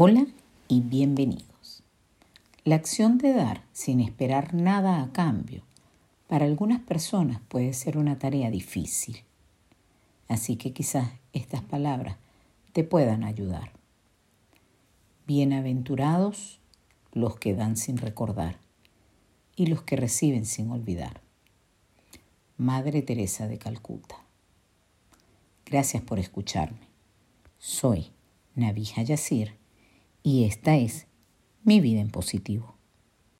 Hola y bienvenidos. La acción de dar sin esperar nada a cambio para algunas personas puede ser una tarea difícil. Así que quizás estas palabras te puedan ayudar. Bienaventurados los que dan sin recordar y los que reciben sin olvidar. Madre Teresa de Calcuta. Gracias por escucharme. Soy Navija Yacir y esta es mi vida en positivo.